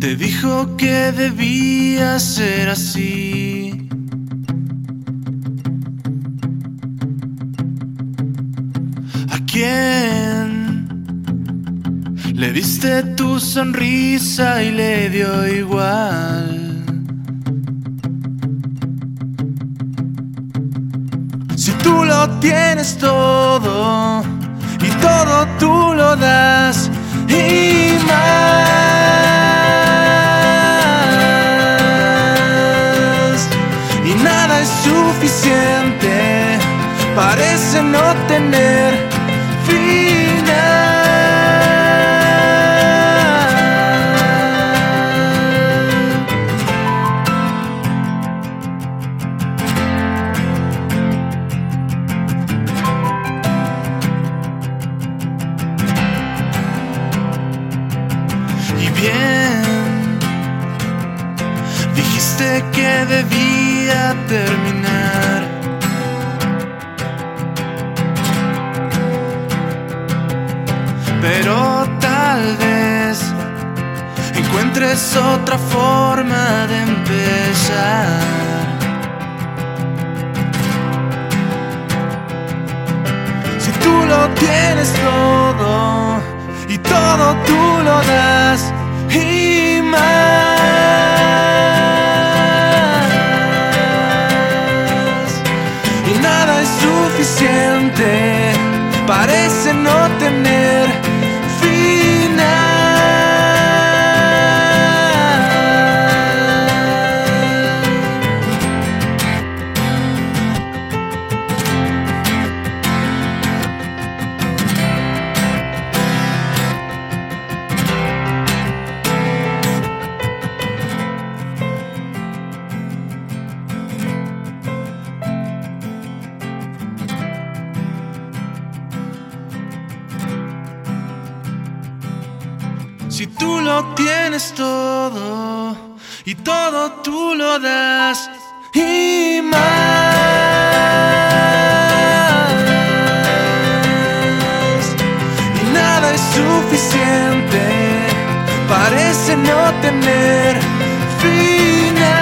te dijo que debía ser así. ¿A quién le diste tu sonrisa y le dio igual? Si tú lo tienes todo y todo tú lo parece no tener final. Dijiste que debía terminar. Pero tal vez encuentres otra forma de empezar. Si tú lo tienes todo y todo tú lo das nada es suficiente, parece no tener Si tú lo tienes todo y todo tú lo das y más. Y nada es suficiente, parece no tener final.